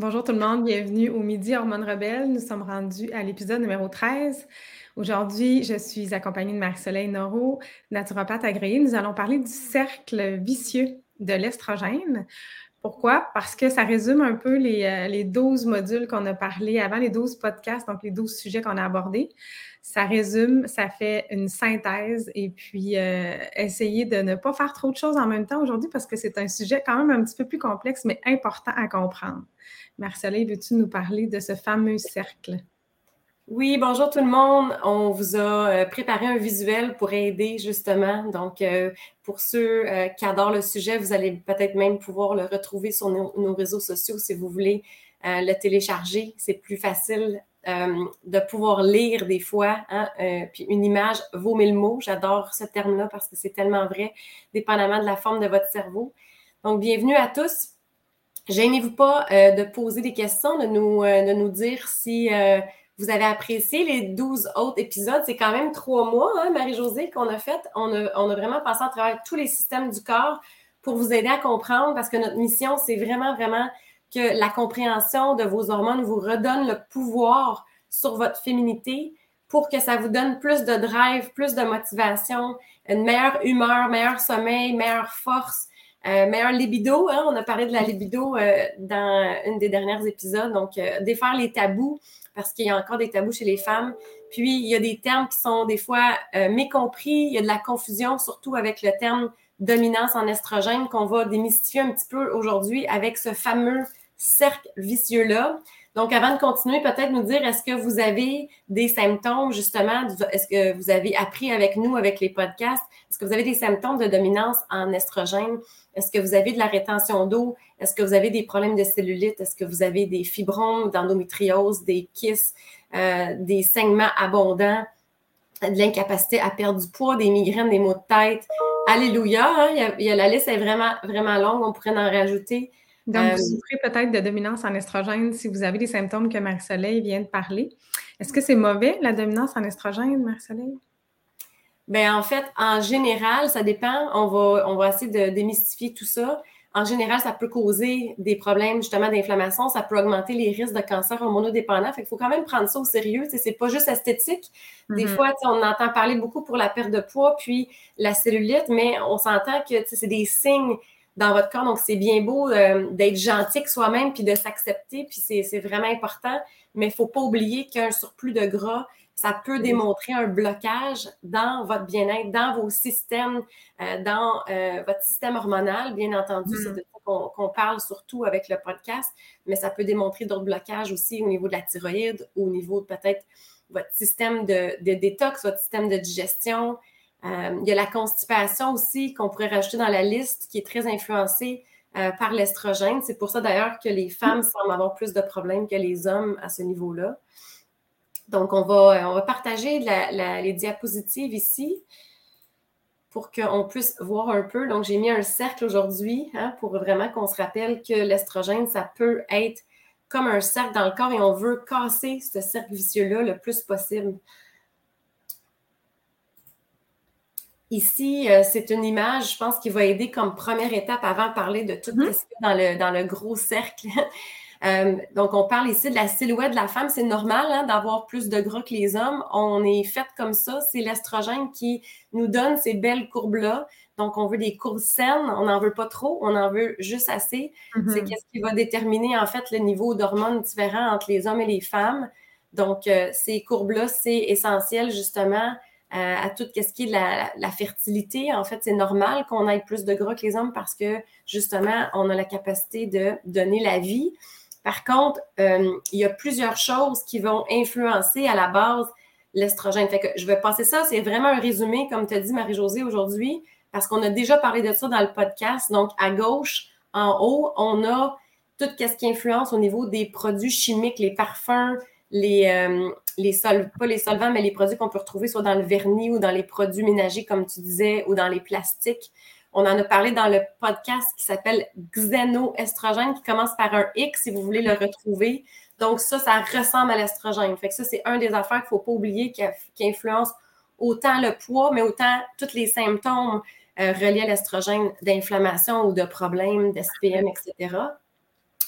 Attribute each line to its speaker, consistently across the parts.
Speaker 1: Bonjour tout le monde, bienvenue au Midi Hormones Rebelles. Nous sommes rendus à l'épisode numéro 13. Aujourd'hui, je suis accompagnée de Marie-Soleil Noro, naturopathe agréée. Nous allons parler du cercle vicieux de l'estrogène. Pourquoi? Parce que ça résume un peu les, euh, les 12 modules qu'on a parlé avant, les 12 podcasts, donc les 12 sujets qu'on a abordés. Ça résume, ça fait une synthèse et puis euh, essayer de ne pas faire trop de choses en même temps aujourd'hui parce que c'est un sujet quand même un petit peu plus complexe, mais important à comprendre. Marceline, veux-tu nous parler de ce fameux cercle?
Speaker 2: Oui, bonjour tout le monde. On vous a euh, préparé un visuel pour aider justement. Donc, euh, pour ceux qui adorent le sujet, vous allez peut-être même pouvoir le retrouver sur nos réseaux sociaux si vous voulez le télécharger. C'est plus facile euh, de pouvoir lire des fois, hein, euh, puis une image vaut mille mots. J'adore ce terme-là parce que c'est tellement vrai, dépendamment de la forme de votre cerveau. Donc, bienvenue à tous. Gênez-vous pas euh, de poser des questions, de nous, de nous dire si vous avez apprécié les 12 autres épisodes. C'est quand même trois mois, hein, Marie-Josée, qu'on a fait. On a, on a vraiment passé à travers tous les systèmes du corps pour vous aider à comprendre parce que notre mission, c'est vraiment, vraiment que la compréhension de vos hormones vous redonne le pouvoir sur votre féminité pour que ça vous donne plus de drive, plus de motivation, une meilleure humeur, meilleur sommeil, meilleure force, euh, meilleure libido. Hein? On a parlé de la libido euh, dans une des dernières épisodes. Donc, euh, défaire les tabous parce qu'il y a encore des tabous chez les femmes. Puis, il y a des termes qui sont des fois mécompris. Il y a de la confusion, surtout avec le terme dominance en estrogène qu'on va démystifier un petit peu aujourd'hui avec ce fameux cercle vicieux-là. Donc, avant de continuer, peut-être nous dire, est-ce que vous avez des symptômes, justement, est-ce que vous avez appris avec nous, avec les podcasts, est-ce que vous avez des symptômes de dominance en estrogène? Est-ce que vous avez de la rétention d'eau? Est-ce que vous avez des problèmes de cellulite? Est-ce que vous avez des fibromes, d'endométriose, des kystes, euh, des saignements abondants, de l'incapacité à perdre du poids, des migraines, des maux de tête? Alléluia! Hein? La liste est vraiment, vraiment longue, on pourrait en rajouter.
Speaker 1: Donc, vous euh, souffrez peut-être de dominance en estrogène si vous avez des symptômes que Marie-Soleil vient de parler. Est-ce que c'est mauvais, la dominance en estrogène, Marie-Soleil?
Speaker 2: Bien, en fait, en général, ça dépend. On va, on va essayer de démystifier tout ça. En général, ça peut causer des problèmes justement d'inflammation, ça peut augmenter les risques de cancer hormonodépendant. Fait qu'il faut quand même prendre ça au sérieux. C'est pas juste esthétique. Des mm-hmm. fois, on entend parler beaucoup pour la perte de poids, puis la cellulite, mais on s'entend que c'est des signes dans votre corps. Donc, c'est bien beau euh, d'être gentil avec soi-même puis de s'accepter, puis c'est vraiment important. Mais il ne faut pas oublier qu'un surplus de gras, ça peut démontrer un blocage dans votre bien-être, dans vos systèmes, euh, dans euh, votre système hormonal. Bien entendu, c'est mm. de ça qu'on parle surtout avec le podcast, mais ça peut démontrer d'autres blocages aussi au niveau de la thyroïde, au niveau de peut-être votre système de, de, détox, votre système de digestion, euh, il y a la constipation aussi qu'on pourrait rajouter dans la liste qui est très influencée euh, par l'estrogène. C'est pour ça d'ailleurs que les femmes semblent avoir plus de problèmes que les hommes à ce niveau-là. Donc, on va, va partager les diapositives ici pour qu'on puisse voir un peu. Donc, j'ai mis un cercle aujourd'hui hein, pour vraiment qu'on se rappelle que l'estrogène, ça peut être comme un cercle dans le corps et on veut casser ce cercle vicieux-là le plus possible. Ici, euh, c'est une image, je pense, qui va aider comme première étape avant de parler de tout mm-hmm. ce qu'il y a dans le, dans le gros cercle. Euh, donc, on parle ici de la silhouette de la femme. C'est normal hein, d'avoir plus de gras que les hommes. On est fait comme ça. C'est l'estrogène qui nous donne ces belles courbes-là. Donc, on veut des courbes saines. On n'en veut pas trop. On en veut juste assez. Mm-hmm. C'est qu'est-ce qui va déterminer, en fait, le niveau d'hormones différents entre les hommes et les femmes. Donc, euh, ces courbes-là, c'est essentiel, justement, euh, à tout ce qui est la, la fertilité. En fait, c'est normal qu'on ait plus de gras que les hommes parce que justement, on a la capacité de donner la vie. Par contre, euh, il y a plusieurs choses qui vont influencer à la base l'estrogène. Fait que je vais passer ça, c'est vraiment un résumé, comme tu as dit Marie-Josée aujourd'hui, parce qu'on a déjà parlé de ça dans le podcast. Donc, à gauche, en haut, on a tout ce qui influence au niveau des produits chimiques, les parfums, les, euh, les sol, pas les solvants, mais les produits qu'on peut retrouver soit dans le vernis ou dans les produits ménagers, comme tu disais, ou dans les plastiques. On en a parlé dans le podcast qui s'appelle Xénoestrogène, qui commence par un X, si vous voulez le retrouver. Donc, ça, ça ressemble à l'estrogène. Fait que ça, c'est un des affaires qu'il ne faut pas oublier qui, influence autant le poids, mais autant tous les symptômes euh, reliés à l'estrogène d'inflammation ou de problèmes, d'SPM, etc.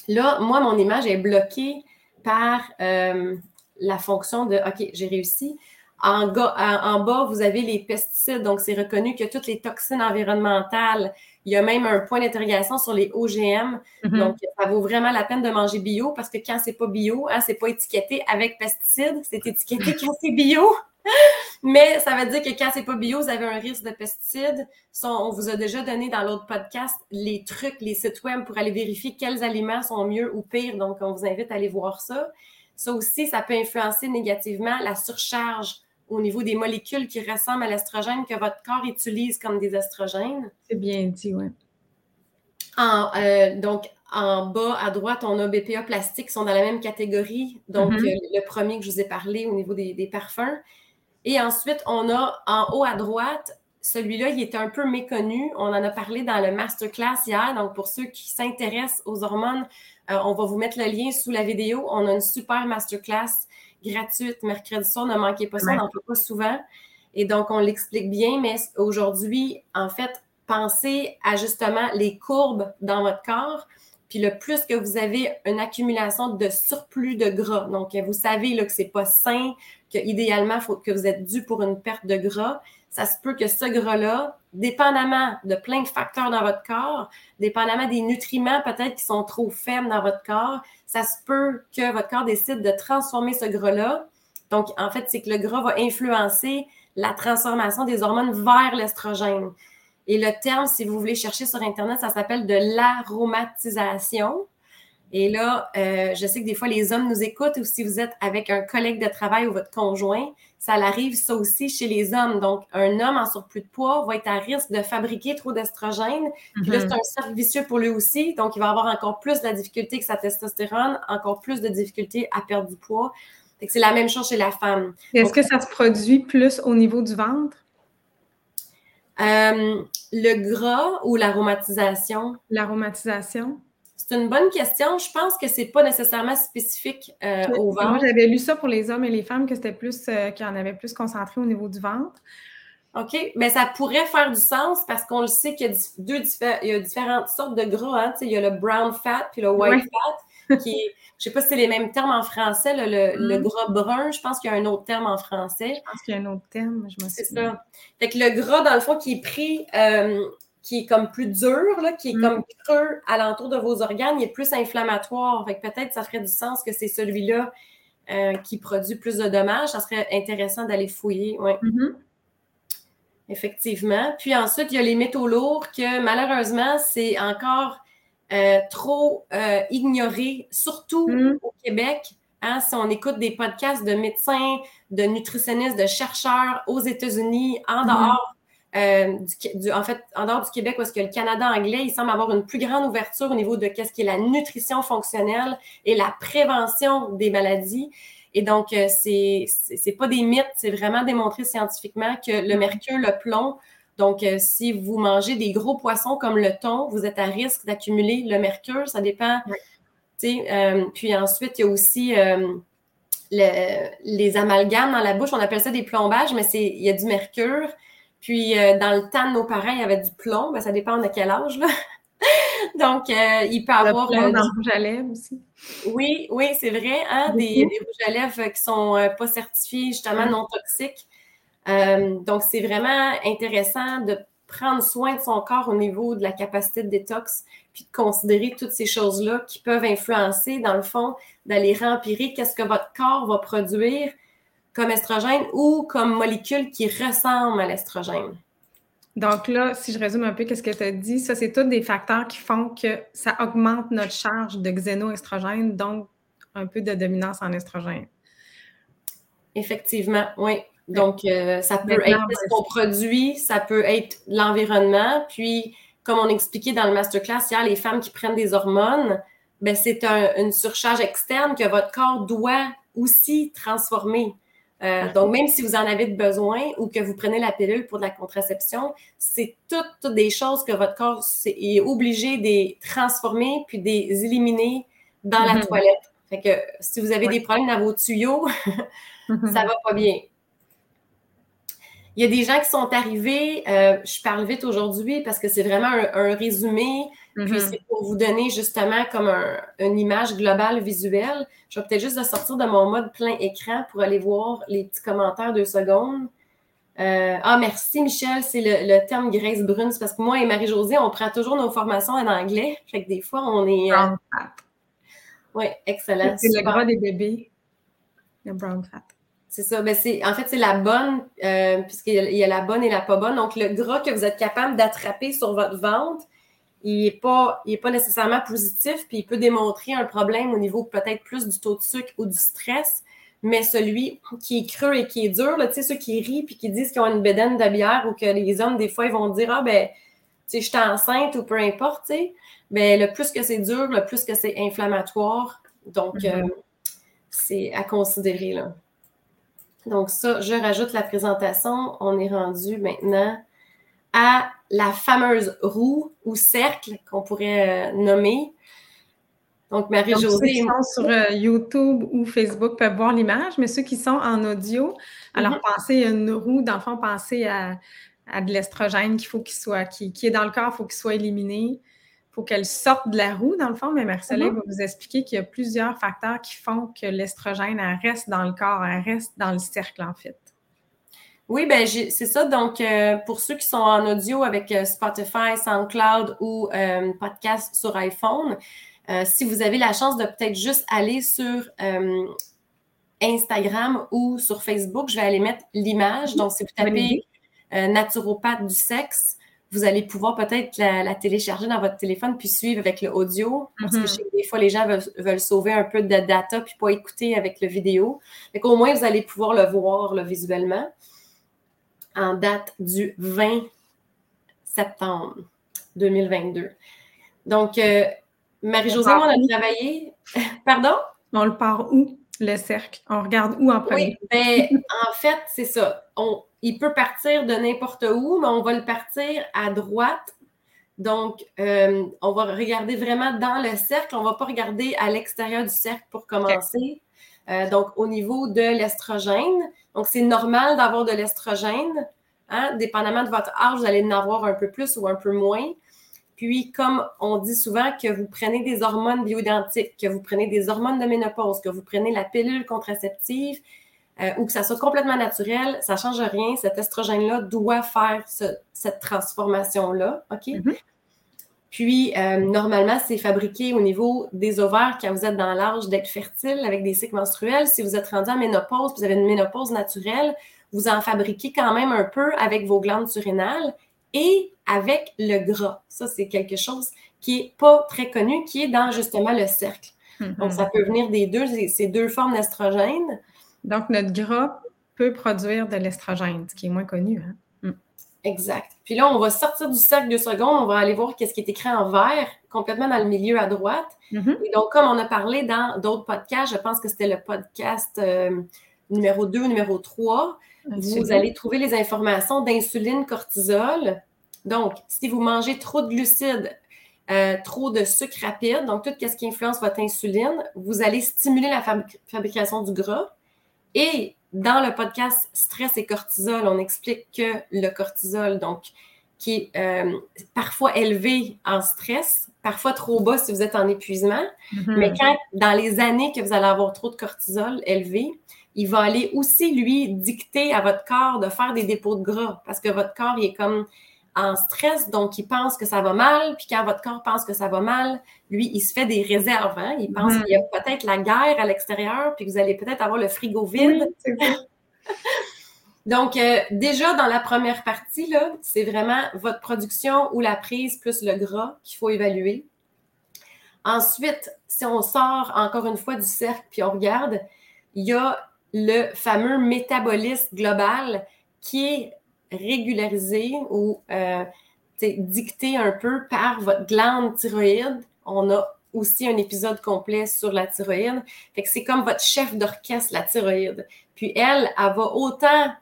Speaker 2: là, moi, mon image est bloquée par euh, la fonction de OK, j'ai réussi. En, bas, vous avez les pesticides, donc c'est reconnu que toutes les toxines environnementales, il y a même un point d'interrogation sur les OGM. Mm-hmm. Donc, ça vaut vraiment la peine de manger bio parce que quand c'est pas bio, hein, c'est pas étiqueté avec pesticides, c'est étiqueté quand c'est bio. Mais ça veut dire que quand c'est pas bio, vous avez un risque de pesticides. on vous a déjà donné dans l'autre podcast les trucs, les sites web pour aller vérifier quels aliments sont mieux ou pires. Donc, on vous invite à aller voir ça. Ça aussi, ça peut influencer négativement la surcharge au niveau des molécules qui ressemblent à l'estrogène que votre corps utilise comme des estrogènes.
Speaker 1: C'est bien dit, oui.
Speaker 2: Euh, donc, en bas à droite, on a BPA plastique qui sont dans la même catégorie. Donc, mm-hmm. euh, le premier que je vous ai parlé au niveau des, parfums. Et ensuite, on a en haut à droite, celui-là, il était un peu méconnu. On en a parlé dans le masterclass hier. Donc, pour ceux qui s'intéressent aux hormones, euh, on va vous mettre le lien sous la vidéo. On a une super masterclass gratuite mercredi soir. Ne manquez pas ça, on n'en peut pas souvent. Et donc, on l'explique bien, mais aujourd'hui, en fait, pensez à justement les courbes dans votre corps. Puis le plus que vous avez une accumulation de surplus de gras, donc vous savez là, que c'est pas sain, qu'idéalement, il faut que vous êtes dû pour une perte de gras, ça se peut que ce gras-là, dépendamment de plein de facteurs dans votre corps, dépendamment des nutriments peut-être qui sont trop faibles dans votre corps, ça se peut que votre corps décide de transformer ce gras-là. Donc, en fait, c'est que le gras va influencer la transformation des hormones vers l'estrogène. Et le terme, si vous voulez chercher sur Internet, ça s'appelle de l'aromatisation. Et là, euh, je sais que des fois, les hommes nous écoutent ou si vous êtes avec un collègue de travail ou votre conjoint, ça arrive ça aussi chez les hommes. Donc, un homme en surplus de poids va être à risque de fabriquer trop d'estrogène. Puis là, c'est mm-hmm. un cercle vicieux pour lui aussi. Donc, il va avoir encore plus de la difficulté que sa testostérone, encore plus de difficulté à perdre du poids. C'est la même chose chez la femme.
Speaker 1: Est-ce que ça se produit plus au niveau du ventre?
Speaker 2: Euh, le gras ou l'aromatisation?
Speaker 1: L'aromatisation.
Speaker 2: C'est une bonne question. Je pense que c'est pas nécessairement spécifique euh, au ventre. Moi,
Speaker 1: j'avais lu ça pour les hommes et les femmes, que c'était plus, euh, qu'il y en avait plus concentré au niveau du ventre.
Speaker 2: OK. Mais ça pourrait faire du sens parce qu'on le sait qu'il y a, deux il y a différentes sortes de gras. Hein. Il y a le brown fat puis le white fat qui je sais pas si c'est les mêmes termes en français, le, le, mm. gras brun, je pense qu'il y a un autre terme en français.
Speaker 1: Je pense qu'il y a un autre terme, je me
Speaker 2: C'est ça. Fait que le gras, dans le fond, qui est pris, euh, qui est comme plus dur, là, qui est mm. comme creux alentour de vos organes, il est plus inflammatoire. Fait que peut-être ça ferait du sens que c'est celui-là euh, qui produit plus de dommages. Ça serait intéressant d'aller fouiller. Ouais. Mm-hmm. Effectivement. Puis ensuite, il y a les métaux lourds que malheureusement, c'est encore euh, trop euh, ignoré, surtout mm. au Québec. Hein, si on écoute des podcasts de médecins, de nutritionnistes, de chercheurs aux États-Unis, en mm. dehors euh, du, en fait, en dehors du Québec, parce que le Canada anglais, il semble avoir une plus grande ouverture au niveau de qu'est-ce qui est la nutrition fonctionnelle et la prévention des maladies. Et donc, c'est c'est pas des mythes, c'est vraiment démontré scientifiquement que le mm. mercure, le plomb donc, euh, si vous mangez des gros poissons comme le thon, vous êtes à risque d'accumuler le mercure. Ça dépend. Euh, puis ensuite, il y a aussi euh, les amalgames dans la bouche. On appelle ça des plombages, mais il y a du mercure. Puis dans le temps de nos parents, il y avait du plomb. Ben, ça dépend de quel âge. Là. Donc, il peut y avoir.
Speaker 1: Plomb dans le rouge à lèvres aussi.
Speaker 2: Oui, oui, c'est vrai. Hein, des, rouges à lèvres qui ne sont pas certifiés, justement, non toxiques. Euh, donc, c'est vraiment intéressant de prendre soin de son corps au niveau de la capacité de détox, puis de considérer toutes ces choses-là qui peuvent influencer, dans le fond, d'aller rempirer qu'est-ce que votre corps va produire comme estrogène ou comme molécule qui ressemble à l'estrogène.
Speaker 1: Donc là, si je résume un peu qu'est-ce que tu as dit, ça, c'est tous des facteurs qui font que ça augmente notre charge de xénoestrogène, donc un peu de dominance en estrogène.
Speaker 2: Effectivement, oui. Donc, euh, ça peut être ce qu'on produit, ça peut être l'environnement. Puis, comme on expliquait dans le masterclass hier, les femmes qui prennent des hormones, ben, c'est une surcharge externe que votre corps doit aussi transformer. Euh, donc, même si vous en avez besoin ou que vous prenez la pilule pour de la contraception, c'est toutes, des choses que votre corps est, obligé de transformer puis de les éliminer dans la mm-hmm. toilette. Fait que si vous avez des problèmes dans vos tuyaux, ça va pas bien. Il y a des gens qui sont arrivés, euh, je parle vite aujourd'hui parce que c'est vraiment un, résumé Puis mm-hmm. c'est pour vous donner justement comme une image globale visuelle. Je vais peut-être juste de sortir de mon mode plein écran pour aller voir les petits commentaires deux secondes. Euh, ah, merci Michel, c'est le, terme graisse brune. C'est parce que moi et Marie-Josée, on prend toujours nos formations en anglais. Fait que des fois, on est. Euh, oui, excellent.
Speaker 1: C'est le gras des bébés, le brown fat.
Speaker 2: C'est ça. Ben en fait, c'est la bonne, euh, puisqu'il y, a la bonne et la pas bonne. Donc, le gras que vous êtes capable d'attraper sur votre ventre, il n'est pas, pas nécessairement positif, puis il peut démontrer un problème au niveau peut-être plus du taux de sucre ou du stress. Mais celui qui est creux et qui est dur, tu sais, ceux qui rient puis qui disent qu'ils ont une bédaine de bière ou que les hommes, des fois, ils vont dire Ah, ben, tu sais, je suis enceinte ou peu importe. Mais le plus que c'est dur, le plus que c'est inflammatoire. Donc, mm-hmm. euh, c'est à considérer, là. Donc ça, je rajoute la présentation. On est rendu maintenant à la fameuse roue ou cercle qu'on pourrait euh, nommer.
Speaker 1: Donc, Marie-Josée. Ceux qui sont sur euh, YouTube ou Facebook peuvent voir l'image, mais ceux qui sont en audio, alors mhm. pensez à une roue, dans le fond, pensez à, de l'estrogène qu'il faut qu'il soit, qui, qui, est dans le corps, il faut qu'il soit éliminé faut qu'elle sorte de la roue, dans le fond, mais Marcella mhm. va vous expliquer qu'il y a plusieurs facteurs qui font que l'estrogène reste dans le corps, elle reste dans le cercle, en fait.
Speaker 2: Oui, ben c'est ça. Donc, euh, pour ceux qui sont en audio avec euh, Spotify, SoundCloud ou euh, podcast sur iPhone, si vous avez la chance de peut-être juste aller sur Instagram ou sur Facebook, je vais aller mettre l'image. Donc, si vous tapez naturopathe du sexe, vous allez pouvoir peut-être la, télécharger dans votre téléphone puis suivre avec le audio. Parce que mhm. je sais que des fois, les gens veulent, sauver un peu de data puis pas écouter avec le vidéo. Fait qu'au moins, vous allez pouvoir le voir visuellement en date du 20 septembre 2022. Donc, euh, Marie-Josée, on, a travaillé. Pardon?
Speaker 1: On le part où, le cercle? On regarde où en premier?
Speaker 2: Oui, ben, en fait, c'est ça. On, il peut partir de n'importe où, mais on va le partir à droite. Donc, euh, on va regarder vraiment dans le cercle. On ne va pas regarder à l'extérieur du cercle pour commencer. Euh, donc, au niveau de l'estrogène. Donc, c'est normal d'avoir de l'estrogène. Hein? Dépendamment de votre âge, vous allez en avoir un peu plus ou un peu moins. Puis, comme on dit souvent que vous prenez des hormones bioidentiques, que vous prenez des hormones de ménopause, que vous prenez la pilule contraceptive, euh, ou que ça soit complètement naturel, ça ne change rien. Cet estrogène-là doit faire cette transformation-là. OK? Mm-hmm. Puis, euh, normalement, c'est fabriqué au niveau des ovaires quand vous êtes dans l'âge d'être fertile avec des cycles menstruels. Si vous êtes rendu en ménopause, vous avez une ménopause naturelle, vous en fabriquez quand même un peu avec vos glandes surrénales et avec le gras. Ça, c'est quelque chose qui n'est pas très connu, qui est dans justement le cercle. Mm-hmm. Donc, ça peut venir des deux, ces deux formes d'estrogène.
Speaker 1: Donc, notre gras peut produire de l'estrogène, ce qui est moins connu. Hein?
Speaker 2: Mm. Exact. Puis là, on va sortir du cercle de secondes, on va aller voir qu'est-ce qui est écrit en vert, complètement dans le milieu à droite. Mm-hmm. Et donc, comme on a parlé dans d'autres podcasts, je pense que c'était le podcast euh, numéro 2 ou numéro 3, vous allez trouver les informations d'insuline, cortisol. Donc, si vous mangez trop de glucides, euh, trop de sucre rapide, donc tout ce qui influence votre insuline, vous allez stimuler la fabrication du gras. Et dans le podcast Stress et cortisol, on explique que le cortisol, donc, qui est euh, parfois élevé en stress, parfois trop bas si vous êtes en épuisement, mm-hmm. mais quand, dans les années que vous allez avoir trop de cortisol élevé, il va aller aussi, lui, dicter à votre corps de faire des dépôts de gras parce que votre corps, il est comme en stress, donc il pense que ça va mal, puis quand votre corps pense que ça va mal, lui, il se fait des réserves. Hein? Il pense qu'il y a peut-être la guerre à l'extérieur, puis que vous allez peut-être avoir le frigo vide. donc, euh, déjà dans la première partie, là, c'est vraiment votre production ou la prise plus le gras qu'il faut évaluer. Ensuite, si on sort encore une fois du cercle, puis on regarde, il y a le fameux métabolisme global qui est régularisé ou euh, dicté un peu par votre glande thyroïde. On a aussi un épisode complet sur la thyroïde. Fait que c'est comme votre chef d'orchestre, la thyroïde. Puis elle, elle va autant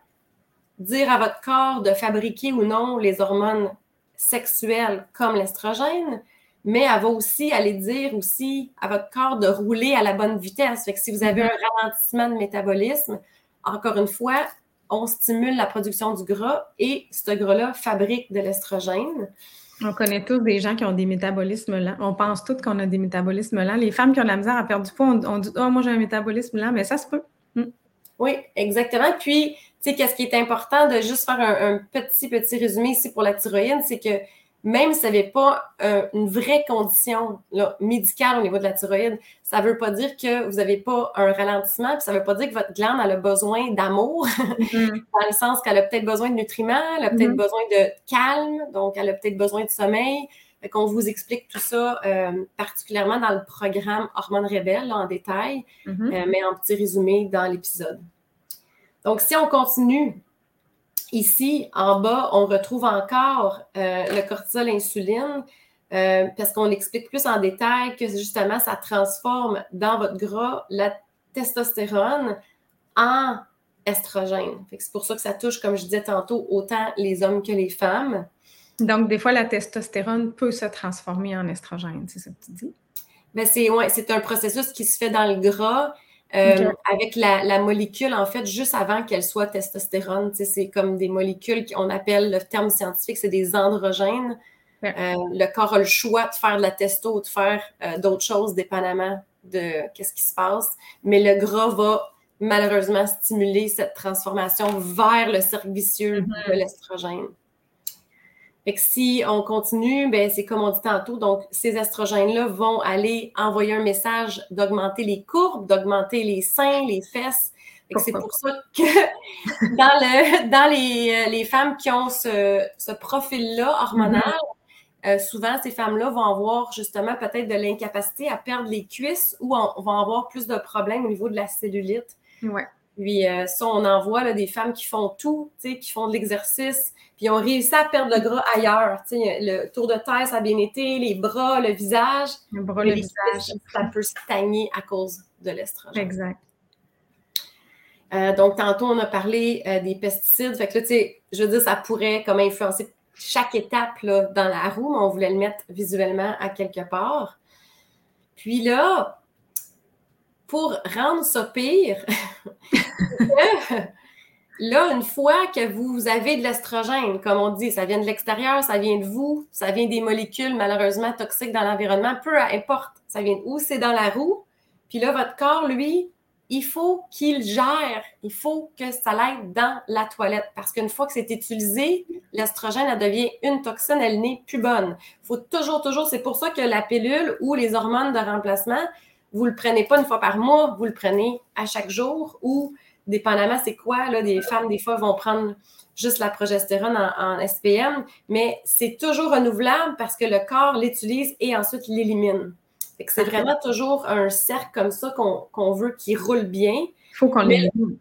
Speaker 2: dire à votre corps de fabriquer ou non les hormones sexuelles comme l'estrogène, mais elle va aussi aller dire aussi à votre corps de rouler à la bonne vitesse. Fait que si vous avez mm-hmm. un ralentissement de métabolisme, encore une fois, on stimule la production du gras et ce gras-là fabrique de l'estrogène.
Speaker 1: On connaît tous des gens qui ont des métabolismes lents. On pense tous qu'on a des métabolismes lents. Les femmes qui ont de la misère à perdre du poids, on, dit Oh, moi j'ai un métabolisme lent, mais ça se peut.
Speaker 2: Hmm. Oui, exactement. Puis, tu sais, qu'est-ce qui est important de juste faire un, un, petit, petit résumé ici pour la thyroïde, c'est que même si ça n'avait pas euh, une vraie condition médicale au niveau de la thyroïde, ça ne veut pas dire que vous n'avez pas un ralentissement, puis ça ne veut pas dire que votre glande a besoin d'amour, mm-hmm. dans le sens qu'elle a peut-être besoin de nutriments, elle a peut-être mm-hmm. besoin de calme, donc elle a peut-être besoin de sommeil. qu'on vous explique tout ça euh, particulièrement dans le programme Hormones Rebelles en détail, mm-hmm. euh, mais en petit résumé dans l'épisode. Donc, si on continue Ici, en bas, on retrouve encore euh, le cortisol insuline euh, parce qu'on l'explique plus en détail que justement, ça transforme dans votre gras la testostérone en estrogène. C'est pour ça que ça touche, comme je disais tantôt, autant les hommes que les femmes.
Speaker 1: Donc, des fois, la testostérone peut se transformer en estrogène, c'est ça que tu dis?
Speaker 2: Ben c'est ouais, un processus qui se fait dans le gras euh, avec la, molécule, en fait, juste avant qu'elle soit testostérone. C'est comme des molécules qu'on appelle, le terme scientifique, c'est des androgènes. Euh, le corps a le choix de faire de la testo ou de faire euh, d'autres choses, dépendamment de qu'est-ce qui se passe. Mais le gras va malheureusement stimuler cette transformation vers le cercle vicieux mm-hmm. de l'estrogène. Fait que si on continue, ben c'est comme on dit tantôt, donc ces estrogènes-là vont aller envoyer un message d'augmenter les courbes, d'augmenter les seins, les fesses. C'est pour ça que dans, le, dans les, les femmes qui ont ce, ce profil-là hormonal, mm-hmm. euh, souvent ces femmes-là vont avoir justement peut-être de l'incapacité à perdre les cuisses ou on, vont avoir plus de problèmes au niveau de la cellulite.
Speaker 1: Ouais.
Speaker 2: Puis euh, ça, on en voit là, des femmes qui font tout, qui font de l'exercice, puis ont réussi à perdre le gras ailleurs. Le tour de terre, ça a bien été, les bras, le visage.
Speaker 1: Le bras, le visage.
Speaker 2: Ça peut stagner à cause de l'estrogène.
Speaker 1: Exact.
Speaker 2: Euh, donc, tantôt, on a parlé euh, des pesticides. Fait que là, tu sais, je veux dire, ça pourrait comme influencer chaque étape là, dans la roue, mais on voulait le mettre visuellement à quelque part. Puis là, pour rendre ça pire, là, une fois que vous avez de l'estrogène, comme on dit, ça vient de l'extérieur, ça vient de vous, ça vient des molécules malheureusement toxiques dans l'environnement, peu importe, ça vient de où, c'est dans la roue. Puis là, votre corps, lui, il faut qu'il gère, il faut que ça l'aide dans la toilette parce qu'une fois que c'est utilisé, l'estrogène, elle devient une toxine, elle n'est plus bonne. Il faut toujours, toujours, c'est pour ça que la pilule ou les hormones de remplacement, vous le prenez pas une fois par mois, vous le prenez à chaque jour ou dépendamment c'est quoi, là, des femmes, des fois, vont prendre juste la progestérone en, SPM, mais c'est toujours renouvelable parce que le corps l'utilise et ensuite l'élimine. C'est vraiment toujours un cercle comme ça qu'on veut qui roule bien.
Speaker 1: Il faut qu'on l'élimine.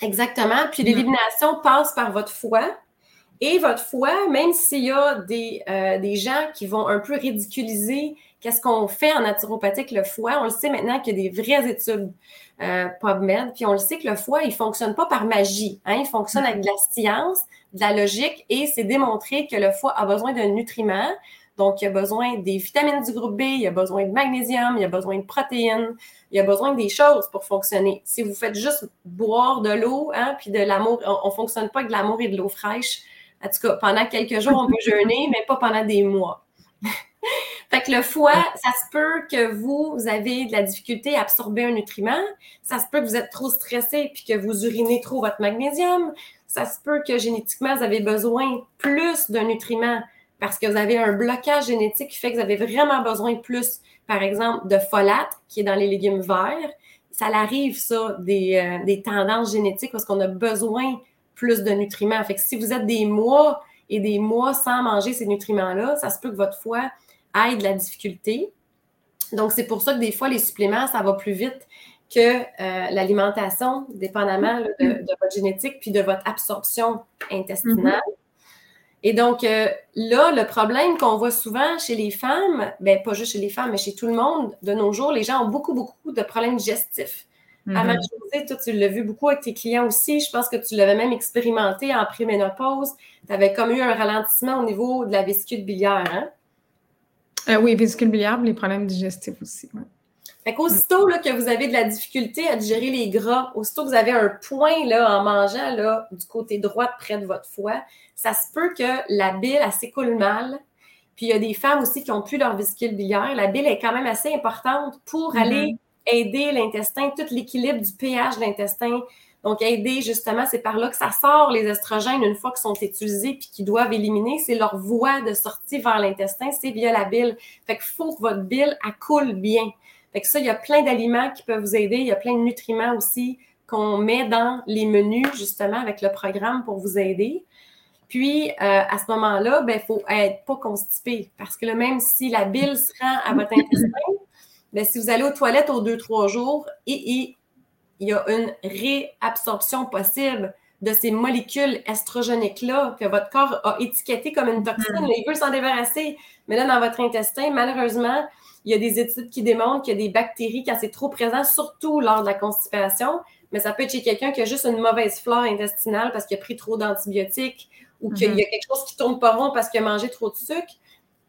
Speaker 2: Exactement. Puis l'élimination passe par votre foie. Et votre foie, même s'il y a des, euh, des gens qui vont un peu ridiculiser Qu'est-ce qu'on fait en naturopathique le foie? On le sait maintenant qu'il y a des vraies études euh, PubMed, puis on le sait que le foie, il fonctionne pas par magie. Hein? Il fonctionne avec de la science, de la logique, et c'est démontré que le foie a besoin de nutriments. Donc, il a besoin des vitamines du groupe B, il a besoin de magnésium, il a besoin de protéines, il a besoin des choses pour fonctionner. Si vous faites juste boire de l'eau, hein, puis de l'amour, on ne fonctionne pas avec de l'amour et de l'eau fraîche. En tout cas, pendant quelques jours, on peut jeûner, mais pas pendant des mois. Fait que le foie, ça se peut que vous, avez de la difficulté à absorber un nutriment. Ça se peut que vous êtes trop stressé puis que vous urinez trop votre magnésium. Ça se peut que génétiquement, vous avez besoin plus d'un nutriment parce que vous avez un blocage génétique qui fait que vous avez vraiment besoin de plus, par exemple, de folate qui est dans les légumes verts. Ça arrive, ça, euh, des tendances génétiques parce qu'on a besoin plus de nutriments. Fait que si vous êtes des mois et des mois sans manger ces nutriments-là, ça se peut que votre foie aide la difficulté. Donc, c'est pour ça que des fois, les suppléments, ça va plus vite que euh, l'alimentation, dépendamment de, votre génétique puis de votre absorption intestinale. Mm-hmm. Et donc, euh, là, le problème qu'on voit souvent chez les femmes, ben pas juste chez les femmes, mais chez tout le monde, de nos jours, les gens ont beaucoup, beaucoup de problèmes digestifs. Mm-hmm. toi, tu l'as vu beaucoup avec tes clients aussi. Je pense que tu l'avais même expérimenté en préménopause. Tu avais comme eu un ralentissement au niveau de la vésicule biliaire, hein?
Speaker 1: Euh, oui, vésicule biliaire, les problèmes digestifs aussi. Ouais.
Speaker 2: Fait qu'aussitôt là, que vous avez de la difficulté à digérer les gras, aussitôt que vous avez un point là, en mangeant là, du côté droit près de votre foie, ça se peut que la bile, elle s'écoule mal. Puis il y a des femmes aussi qui ont plus leur vésicule biliaire. La bile est quand même assez importante pour mm-hmm. aller aider l'intestin, tout l'équilibre du pH de l'intestin. Donc, aider, justement, c'est par là que ça sort les estrogènes une fois qu'ils sont utilisés puis qu'ils doivent éliminer. C'est leur voie de sortie vers l'intestin, c'est via la bile. Fait qu'il faut que votre bile, coule bien. Fait que ça, il y a plein d'aliments qui peuvent vous aider. Il y a plein de nutriments aussi qu'on met dans les menus, justement, avec le programme pour vous aider. Puis, euh, à ce moment-là, il ben, faut être pas constipé. Parce que là, même si la bile se rend à votre intestin, ben, si vous allez aux toilettes aux deux, trois jours et, il y a une réabsorption possible de ces molécules estrogéniques-là que votre corps a étiquetées comme une toxine. Mm. Il veut s'en débarrasser. Mais là, dans votre intestin, malheureusement, il y a des études qui démontrent qu'il y a des bactéries quand c'est trop présent, surtout lors de la constipation. Mais ça peut être chez quelqu'un qui a juste une mauvaise flore intestinale parce qu'il a pris trop d'antibiotiques ou qu'il y a mm-hmm. quelque chose qui tourne pas rond parce qu'il a mangé trop de sucre.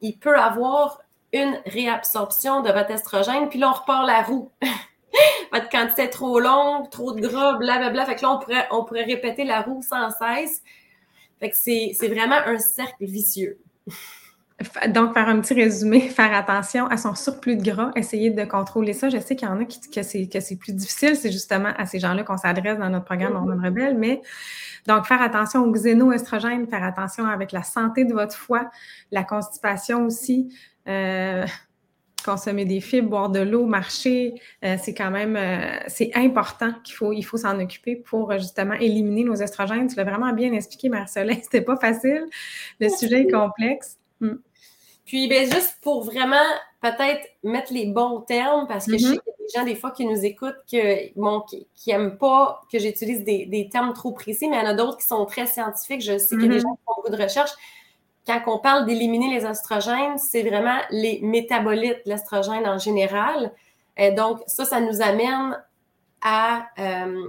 Speaker 2: Il peut avoir une réabsorption de votre estrogène, puis là, on repart la roue. votre quantité est trop longue, trop de gras, blablabla. Fait que là, on pourrait, on pourrait répéter la roue sans cesse. Fait que c'est vraiment un cercle vicieux.
Speaker 1: Donc, faire un petit résumé, faire attention à son surplus de gras, essayer de contrôler ça. Je sais qu'il y en a qui, que c'est plus difficile, c'est justement à ces gens-là qu'on s'adresse dans notre programme mm-hmm. Hormones Rebelle, mais donc faire attention aux xénoestrogènes, faire attention avec la santé de votre foie, la constipation aussi. Euh, consommer des fibres, boire de l'eau, marcher, euh, c'est quand même euh, c'est important qu'il faut il faut s'en occuper pour justement éliminer nos estrogènes. Tu l'as vraiment bien expliqué, Marcelin. C'était pas facile. Le sujet est complexe. Hmm.
Speaker 2: Puis, ben, juste pour vraiment peut-être mettre les bons termes, parce que je sais mm-hmm. qu'il y a des gens, des fois, qui nous écoutent, que, bon, qui n'aiment pas que j'utilise des, termes trop précis, mais il y en a d'autres qui sont très scientifiques. Je sais qu'il y a des mm-hmm. gens qui font beaucoup de recherches. Quand on parle d'éliminer les estrogènes, c'est vraiment les métabolites, l'estrogène en général. Et donc, ça, ça nous amène à euh,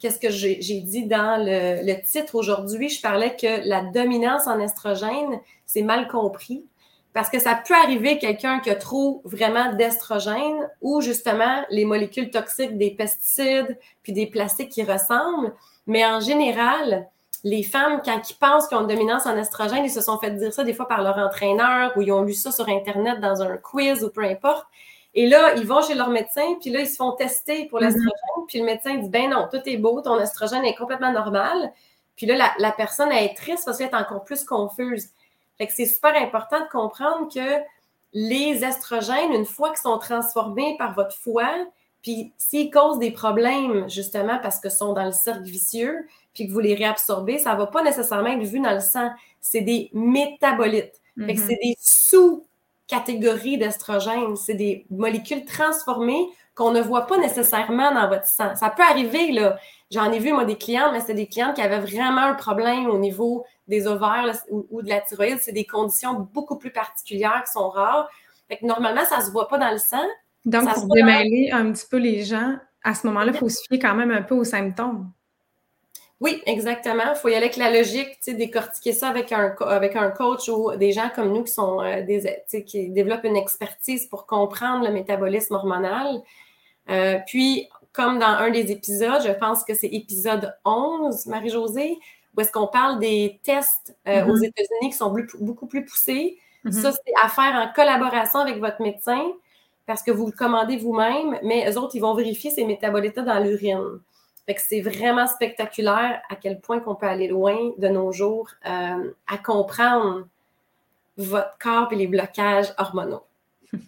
Speaker 2: qu'est-ce que j'ai dit dans le, le titre aujourd'hui? Je parlais que la dominance en estrogène, c'est mal compris. Parce que ça peut arriver quelqu'un qui a trop vraiment d'estrogène ou justement les molécules toxiques des pesticides puis des plastiques qui ressemblent. Mais en général, les femmes, quand ils pensent qu'ils ont une dominance en estrogène, ils se sont fait dire ça des fois par leur entraîneur ou ils ont lu ça sur Internet dans un quiz ou peu importe. Et là, ils vont chez leur médecin, puis là, ils se font tester pour mm-hmm. l'estrogène, puis le médecin dit, ben non, tout est beau, ton estrogène est complètement normal. Puis là, la, la personne, elle est triste parce qu'elle est encore plus confuse c'est super important de comprendre que les estrogènes, une fois qu'ils sont transformés par votre foie, puis s'ils causent des problèmes, justement, parce que sont dans le cercle vicieux, puis que vous les réabsorbez, ça ne va pas nécessairement être vu dans le sang. C'est des métabolites. Mm-hmm. c'est des sous-catégories d'estrogènes. C'est des molécules transformées qu'on ne voit pas nécessairement dans votre sang. Ça peut arriver, là. J'en ai vu, moi, des clientes, mais c'était des clientes qui avaient vraiment un problème au niveau des ovaires ou, de la thyroïde, c'est des conditions beaucoup plus particulières qui sont rares. Fait que normalement, ça ne se voit pas dans le sang.
Speaker 1: Donc, pour démêler un petit peu les gens, à ce moment-là, il faut se fier quand même un peu aux symptômes.
Speaker 2: Oui, exactement. Il faut y aller avec la logique, décortiquer ça avec un, avec un coach ou des gens comme nous qui sont euh, des, qui développent une expertise pour comprendre le métabolisme hormonal. Euh, puis, comme dans un des épisodes, je pense que c'est épisode 11, Marie-Josée, où est-ce qu'on parle des tests euh, aux mm-hmm. États-Unis qui sont beaucoup plus poussés. Mm-hmm. Ça, c'est à faire en collaboration avec votre médecin parce que vous le commandez vous-même, mais eux autres, ils vont vérifier ces métabolites dans l'urine. Fait que c'est vraiment spectaculaire à quel point qu'on peut aller loin de nos jours euh, à comprendre votre corps et les blocages hormonaux.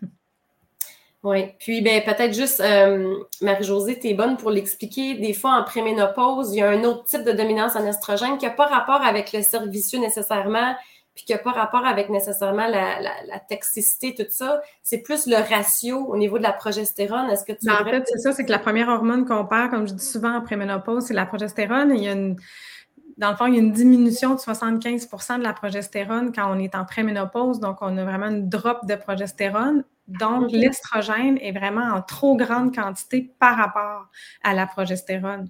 Speaker 2: Oui, puis ben, peut-être juste, euh, Marie-Josée, tu es bonne pour l'expliquer. Des fois, en préménopause, il y a un autre type de dominance en estrogène qui n'a pas rapport avec le cercle vicieux nécessairement, puis qui n'a pas rapport avec nécessairement la, la, toxicité, tout ça. C'est plus le ratio au niveau de la progestérone. Est-ce que tu
Speaker 1: ben, En fait, c'est ça, c'est que la première hormone qu'on perd, comme je dis souvent en préménopause, c'est la progestérone. Il y a une dans le fond, il y a une diminution de 75% de la progestérone quand on est en préménopause. Donc, on a vraiment une drop de progestérone. Donc, l'estrogène est vraiment en trop grande quantité par rapport à la progestérone.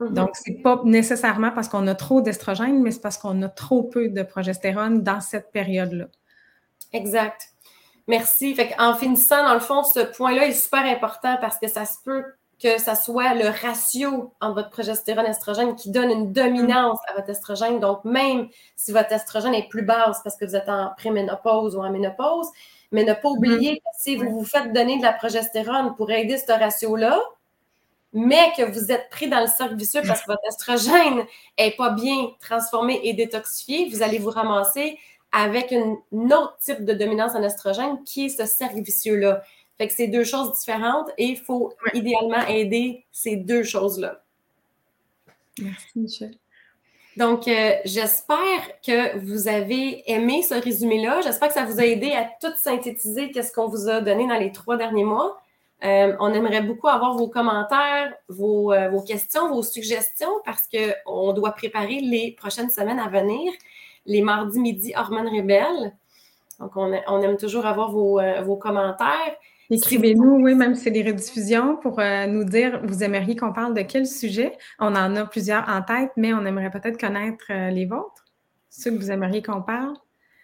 Speaker 1: Donc, ce n'est pas nécessairement parce qu'on a trop d'estrogène, mais c'est parce qu'on a trop peu de progestérone dans cette période-là.
Speaker 2: Exact. Merci. en finissant, dans le fond, ce point-là est super important parce que ça se peut que ça soit le ratio entre votre progestérone et estrogène qui donne une dominance à votre estrogène. Donc, même si votre estrogène est plus basse parce que vous êtes en préménopause ou en ménopause, mais ne pas oublier que si vous vous faites donner de la progestérone pour aider ce ratio-là, mais que vous êtes pris dans le cercle vicieux parce que votre estrogène n'est pas bien transformé et détoxifié, vous allez vous ramasser avec un autre type de dominance en estrogène qui est ce cercle vicieux-là. Fait que c'est deux choses différentes et il faut idéalement aider ces deux choses-là.
Speaker 1: Merci, Michel.
Speaker 2: Donc, euh, j'espère que vous avez aimé ce résumé-là. J'espère que ça vous a aidé à tout synthétiser qu'est-ce qu'on vous a donné dans les trois derniers mois. Euh, on aimerait beaucoup avoir vos commentaires, vos, euh, questions, vos suggestions parce qu'on doit préparer les prochaines semaines à venir, les mardis midi hormones rebelles. Donc, on, aime toujours avoir vos, vos commentaires.
Speaker 1: Écrivez-nous, oui, même si c'est des rediffusions, pour euh, nous dire, vous aimeriez qu'on parle de quel sujet. On en a plusieurs en tête, mais on aimerait peut-être connaître euh, les vôtres, ceux que vous aimeriez qu'on parle.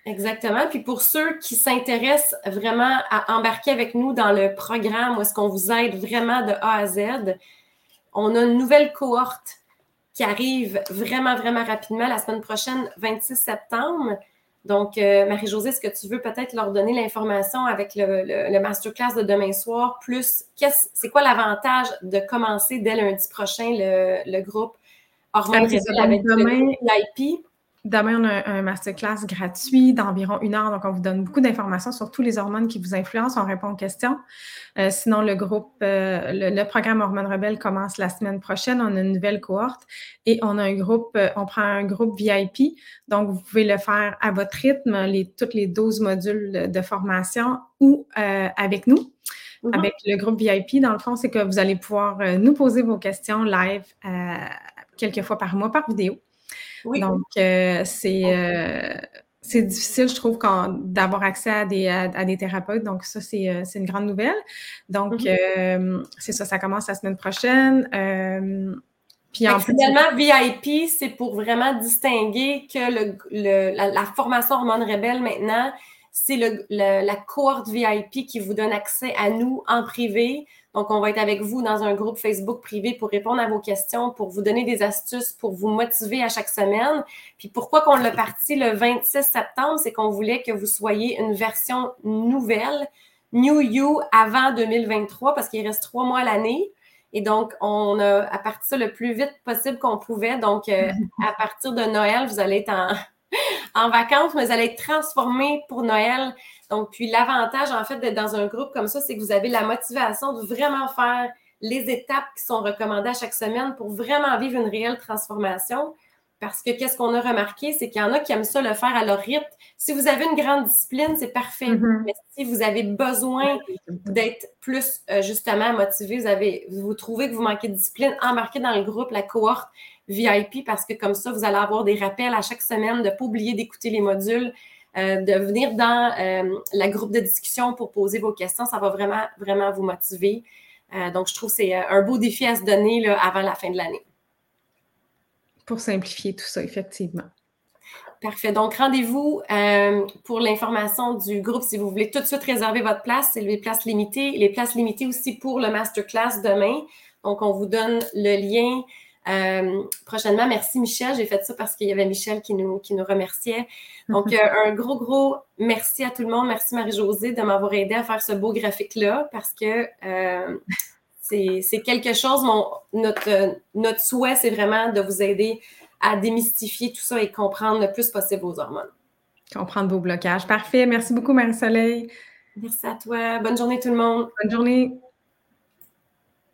Speaker 2: Exactement. Puis pour ceux qui s'intéressent vraiment à embarquer avec nous dans le programme où est-ce qu'on vous aide vraiment de A à Z, on a une nouvelle cohorte qui arrive vraiment, vraiment rapidement la semaine prochaine, 26 septembre. Donc, euh, Marie-Josée, est-ce que tu veux peut-être leur donner l'information avec le, masterclass de demain soir? Plus, c'est quoi l'avantage de commencer dès lundi prochain le, groupe Hormones avec demain, l'IP?
Speaker 1: Demain, on a un masterclass gratuit d'environ une heure. Donc, on vous donne beaucoup d'informations sur tous les hormones qui vous influencent. On répond aux questions. Euh, sinon, le groupe, euh, le, programme Hormones Rebelles commence la semaine prochaine. On a une nouvelle cohorte et on a un groupe, euh, on prend un groupe VIP. Donc, vous pouvez le faire à votre rythme, les, toutes les 12 modules de formation ou avec nous. Mm-hmm. Avec le groupe VIP, dans le fond, c'est que vous allez pouvoir nous poser vos questions live quelques fois par mois par vidéo. Donc, euh, euh, c'est difficile, je trouve, d'avoir accès à des, à, des thérapeutes. Donc, ça, c'est euh, une grande nouvelle. Donc, mm-hmm. c'est ça, ça commence la semaine prochaine.
Speaker 2: puis en finalement, VIP, c'est pour vraiment distinguer que le, la, formation Hormone Rebelle maintenant, c'est la cohorte VIP qui vous donne accès à nous en privé donc, on va être avec vous dans un groupe Facebook privé pour répondre à vos questions, pour vous donner des astuces, pour vous motiver à chaque semaine. Puis pourquoi qu'on l'a parti le 26 septembre, c'est qu'on voulait que vous soyez une version nouvelle, New You avant 2023, parce qu'il reste trois mois à l'année. Et donc, on a à partir ça le plus vite possible qu'on pouvait. Donc, euh, à partir de Noël, vous allez être en, en vacances, mais vous allez être transformé pour Noël donc, puis l'avantage, en fait, d'être dans un groupe comme ça, c'est que vous avez la motivation de vraiment faire les étapes qui sont recommandées à chaque semaine pour vraiment vivre une réelle transformation. Parce que qu'est-ce qu'on a remarqué, c'est qu'il y en a qui aiment ça le faire à leur rythme. Si vous avez une grande discipline, c'est parfait. Mm-hmm. Mais si vous avez besoin d'être plus euh, justement motivé, vous avez, vous trouvez que vous manquez de discipline, embarquez dans le groupe, la cohorte VIP, parce que comme ça, vous allez avoir des rappels à chaque semaine de ne pas oublier d'écouter les modules, euh, de venir dans euh, la groupe de discussion pour poser vos questions. Ça va vraiment, vraiment vous motiver. Euh, donc, je trouve que c'est un beau défi à se donner là, avant la fin de l'année.
Speaker 1: Pour simplifier tout ça, effectivement.
Speaker 2: Parfait. Donc, rendez-vous pour l'information du groupe si vous voulez tout de suite réserver votre place. C'est les places limitées. Les places limitées aussi pour le masterclass demain. Donc, on vous donne le lien euh, prochainement, merci Michel. J'ai fait ça parce qu'il y avait Michel qui nous, qui nous remerciait. Donc, euh, un gros, gros merci à tout le monde. Merci Marie-Josée de m'avoir aidé à faire ce beau graphique-là parce que euh, c'est quelque chose, mon, notre, notre souhait, c'est vraiment de vous aider à démystifier tout ça et comprendre le plus possible vos hormones.
Speaker 1: Comprendre vos blocages. Parfait. Merci beaucoup, Marie-Soleil.
Speaker 2: Merci à toi. Bonne journée tout le monde.
Speaker 1: Bonne journée.